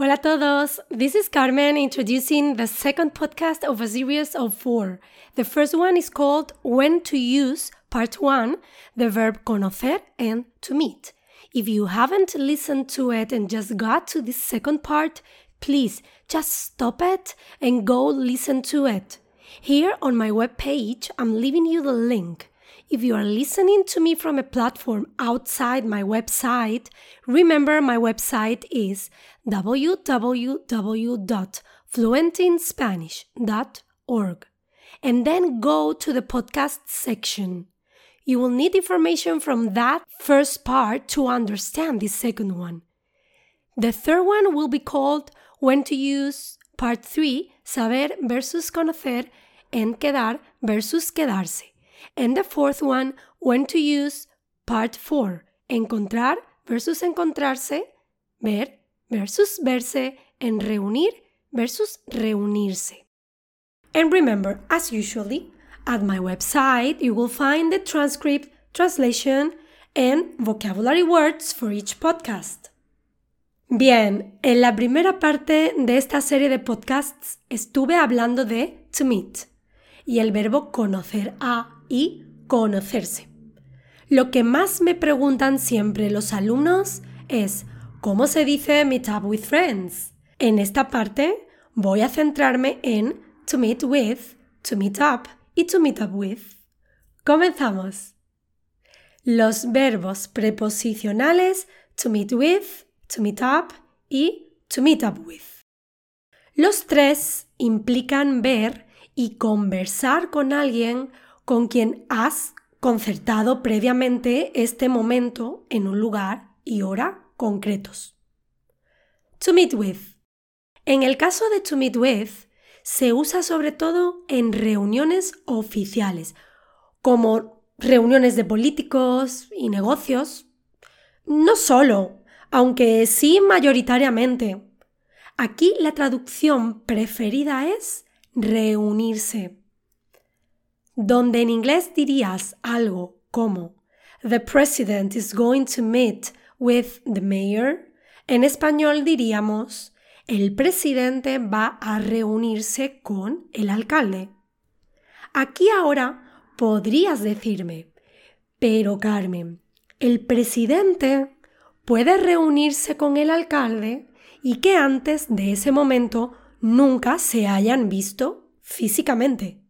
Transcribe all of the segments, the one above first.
Hola todos. This is Carmen introducing the second podcast of a series of four. The first one is called When to Use Part 1, the verb conocer and to meet. If you haven't listened to it and just got to this second part, please just stop it and go listen to it. Here on my webpage, I'm leaving you the link. If you are listening to me from a platform outside my website, remember my website is www.fluentinspanish.org and then go to the podcast section. You will need information from that first part to understand the second one. The third one will be called When to Use Part 3, Saber versus Conocer, and Quedar versus Quedarse. And the fourth one, When to Use Part 4, Encontrar versus Encontrarse, Ver versus Verse, and Reunir versus Reunirse. And remember, as usually, at my website you will find the transcript, translation, and vocabulary words for each podcast. Bien, en la primera parte de esta serie de podcasts estuve hablando de to meet y el verbo conocer a y conocerse. Lo que más me preguntan siempre los alumnos es ¿cómo se dice meet up with friends? En esta parte voy a centrarme en to meet with, to meet up y to meet up with. Comenzamos. Los verbos preposicionales to meet with, to meet up y to meet up with. Los tres implican ver y conversar con alguien con quien has concertado previamente este momento en un lugar y hora concretos. To meet with. En el caso de to meet with, se usa sobre todo en reuniones oficiales, como reuniones de políticos y negocios. No solo, aunque sí mayoritariamente. Aquí la traducción preferida es reunirse. Donde en inglés dirías algo como The president is going to meet with the mayor, en español diríamos el presidente va a reunirse con el alcalde. Aquí ahora podrías decirme, pero Carmen, el presidente puede reunirse con el alcalde y que antes de ese momento nunca se hayan visto físicamente.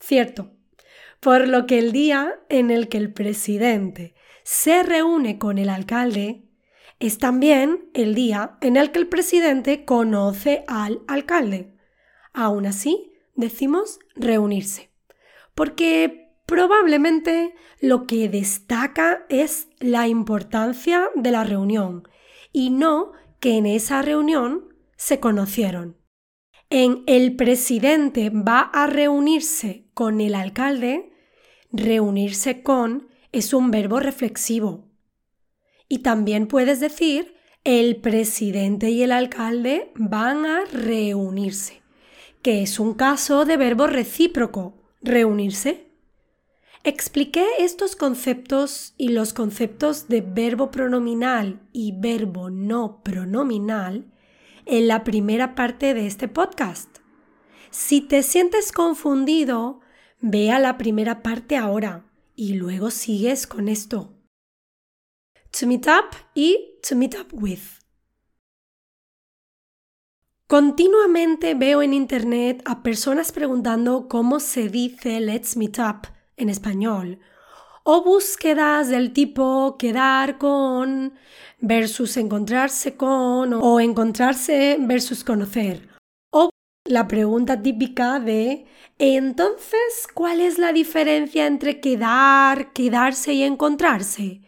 Cierto. Por lo que el día en el que el presidente se reúne con el alcalde es también el día en el que el presidente conoce al alcalde. Aún así, decimos reunirse, porque probablemente lo que destaca es la importancia de la reunión y no que en esa reunión se conocieron. En el presidente va a reunirse con el alcalde, reunirse con es un verbo reflexivo y también puedes decir el presidente y el alcalde van a reunirse, que es un caso de verbo recíproco, reunirse. Expliqué estos conceptos y los conceptos de verbo pronominal y verbo no pronominal en la primera parte de este podcast. Si te sientes confundido, ve a la primera parte ahora y luego sigues con esto to meet up y to meet up with. Continuamente veo en Internet a personas preguntando cómo se dice let's meet up en español o búsquedas del tipo quedar con versus encontrarse con o encontrarse versus conocer. O la pregunta típica de entonces, ¿cuál es la diferencia entre quedar, quedarse y encontrarse?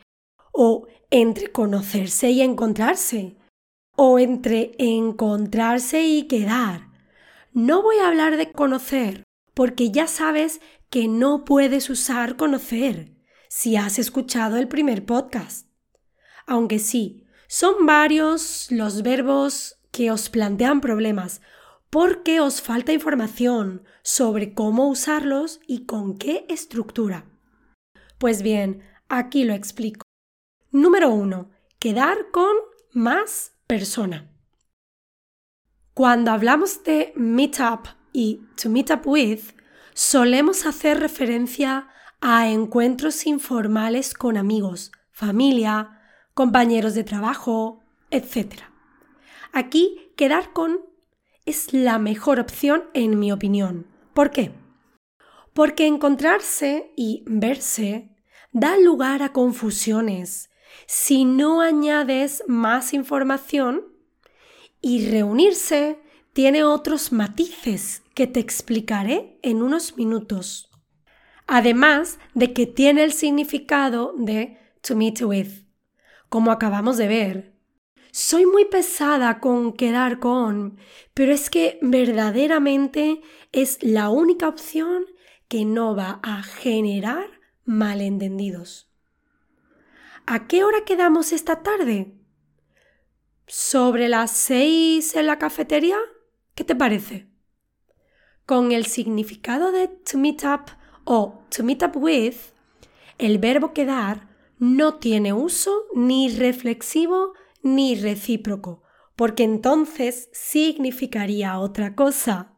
o entre conocerse y encontrarse, o entre encontrarse y quedar. No voy a hablar de conocer, porque ya sabes que no puedes usar conocer si has escuchado el primer podcast. Aunque sí, son varios los verbos que os plantean problemas, porque os falta información sobre cómo usarlos y con qué estructura. Pues bien, aquí lo explico. Número 1. Quedar con más persona. Cuando hablamos de meet up y to meet up with, solemos hacer referencia a encuentros informales con amigos, familia, compañeros de trabajo, etc. Aquí, quedar con es la mejor opción en mi opinión. ¿Por qué? Porque encontrarse y verse da lugar a confusiones si no añades más información y reunirse tiene otros matices que te explicaré en unos minutos. Además de que tiene el significado de to meet with, como acabamos de ver. Soy muy pesada con quedar con, pero es que verdaderamente es la única opción que no va a generar malentendidos. ¿A qué hora quedamos esta tarde? ¿Sobre las seis en la cafetería? ¿Qué te parece? Con el significado de to meet up o to meet up with, el verbo quedar no tiene uso ni reflexivo ni recíproco, porque entonces significaría otra cosa.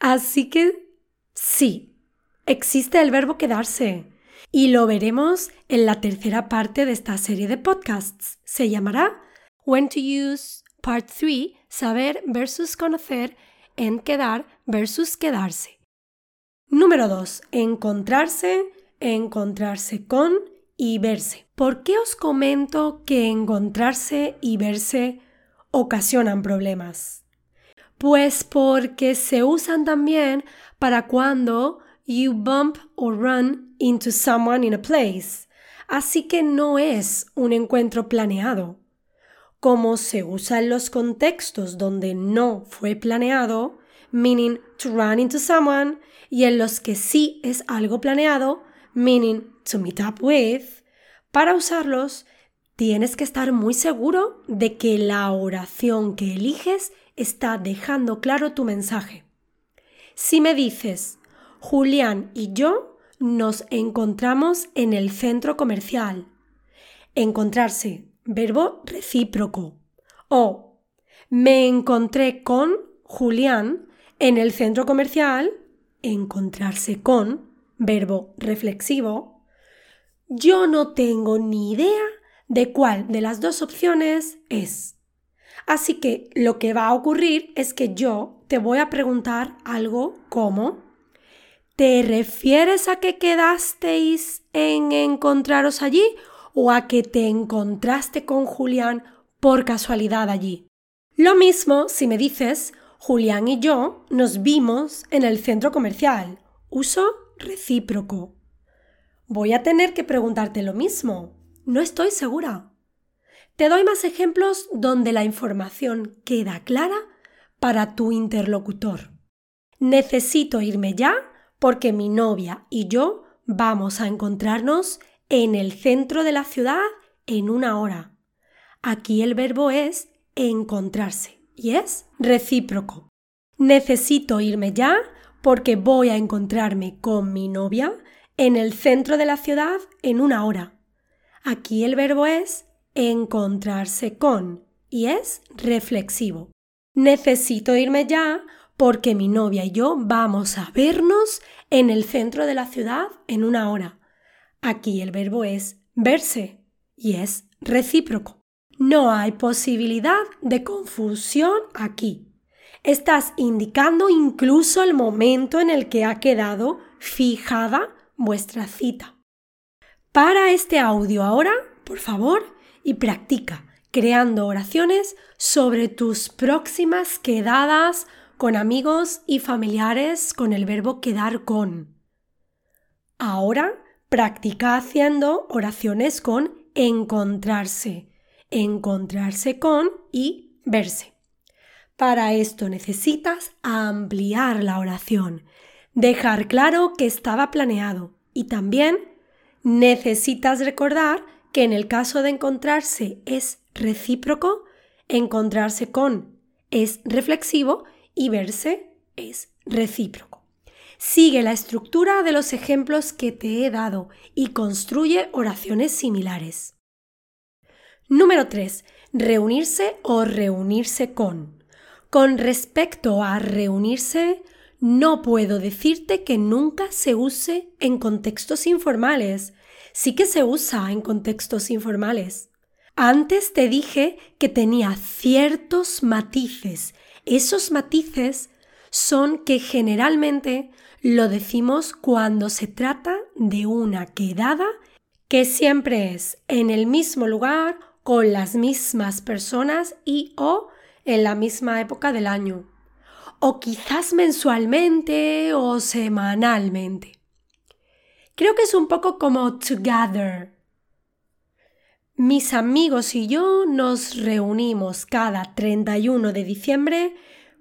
Así que sí, existe el verbo quedarse y lo veremos en la tercera parte de esta serie de podcasts. Se llamará When to Use Part 3, saber versus conocer en quedar versus quedarse. Número 2. Encontrarse, encontrarse con y verse. ¿Por qué os comento que encontrarse y verse ocasionan problemas? Pues porque se usan también para cuando you bump or run into someone in a place. Así que no es un encuentro planeado. Como se usa en los contextos donde no fue planeado, meaning to run into someone, y en los que sí es algo planeado, meaning to meet up with, para usarlos tienes que estar muy seguro de que la oración que eliges está dejando claro tu mensaje. Si me dices, Julián y yo nos encontramos en el centro comercial. Encontrarse, verbo recíproco. O me encontré con Julián en el centro comercial. Encontrarse con, verbo reflexivo, yo no tengo ni idea de cuál de las dos opciones es. Así que lo que va a ocurrir es que yo te voy a preguntar algo como ¿Te refieres a que quedasteis en encontraros allí o a que te encontraste con Julián por casualidad allí? Lo mismo si me dices Julián y yo nos vimos en el centro comercial Uso recíproco. Voy a tener que preguntarte lo mismo. No estoy segura. Te doy más ejemplos donde la información queda clara para tu interlocutor. Necesito irme ya porque mi novia y yo vamos a encontrarnos en el centro de la ciudad en una hora. Aquí el verbo es encontrarse y es recíproco. Necesito irme ya porque voy a encontrarme con mi novia en el centro de la ciudad en una hora. Aquí el verbo es encontrarse con y es reflexivo. Necesito irme ya porque mi novia y yo vamos a vernos en el centro de la ciudad en una hora. Aquí el verbo es verse y es recíproco. No hay posibilidad de confusión aquí estás indicando incluso el momento en el que ha quedado fijada vuestra cita. Para este audio ahora, por favor, y practica creando oraciones sobre tus próximas quedadas con amigos y familiares con el verbo quedar con. Ahora practica haciendo oraciones con encontrarse, encontrarse con y verse. Para esto necesitas ampliar la oración, dejar claro que estaba planeado y también necesitas recordar que en el caso de encontrarse es recíproco, encontrarse con es reflexivo y verse es recíproco. Sigue la estructura de los ejemplos que te he dado y construye oraciones similares. Número 3. Reunirse o reunirse con. Con respecto a reunirse, no puedo decirte que nunca se use en contextos informales. Sí que se usa en contextos informales. Antes te dije que tenía ciertos matices. Esos matices son que generalmente lo decimos cuando se trata de una quedada que siempre es en el mismo lugar, con las mismas personas y o en la misma época del año. O quizás mensualmente o semanalmente. Creo que es un poco como together. Mis amigos y yo nos reunimos cada 31 de diciembre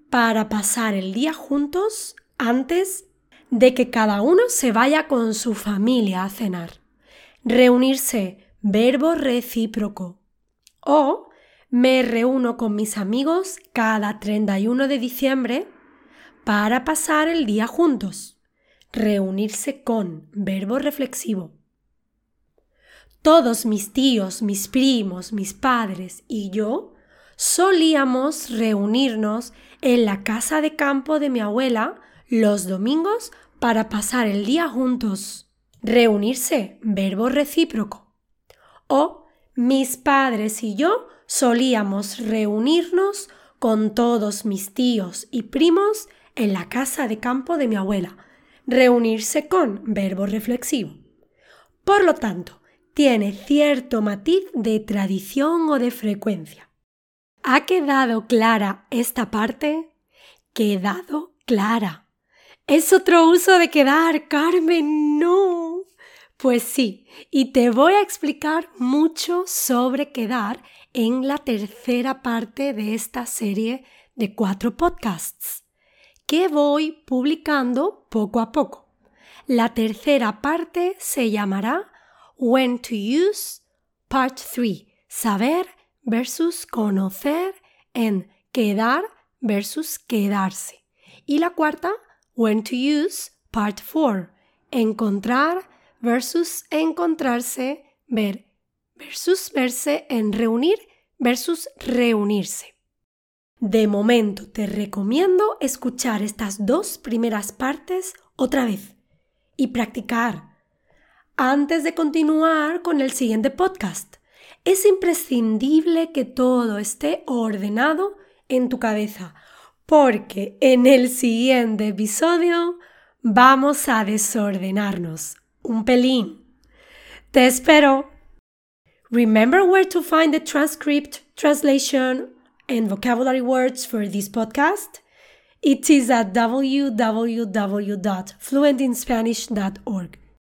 para pasar el día juntos antes de que cada uno se vaya con su familia a cenar. Reunirse, verbo recíproco. O me reúno con mis amigos cada 31 de diciembre para pasar el día juntos. Reunirse con, verbo reflexivo. Todos mis tíos, mis primos, mis padres y yo solíamos reunirnos en la casa de campo de mi abuela los domingos para pasar el día juntos. Reunirse, verbo recíproco. O mis padres y yo solíamos reunirnos con todos mis tíos y primos en la casa de campo de mi abuela. Reunirse con verbo reflexivo. Por lo tanto, tiene cierto matiz de tradición o de frecuencia. ¿Ha quedado clara esta parte? Quedado clara. Es otro uso de quedar, Carmen, no. Pues sí, y te voy a explicar mucho sobre quedar en la tercera parte de esta serie de cuatro podcasts que voy publicando poco a poco. La tercera parte se llamará When to Use Part 3, saber versus conocer en quedar versus quedarse. Y la cuarta, When to Use Part 4, encontrar versus encontrarse, ver versus verse en reunir versus reunirse. De momento te recomiendo escuchar estas dos primeras partes otra vez y practicar antes de continuar con el siguiente podcast. Es imprescindible que todo esté ordenado en tu cabeza, porque en el siguiente episodio vamos a desordenarnos un pelín. Te espero. Remember where to find the transcript, translation, and vocabulary words for this podcast? It is at www.fluentinspanish.org.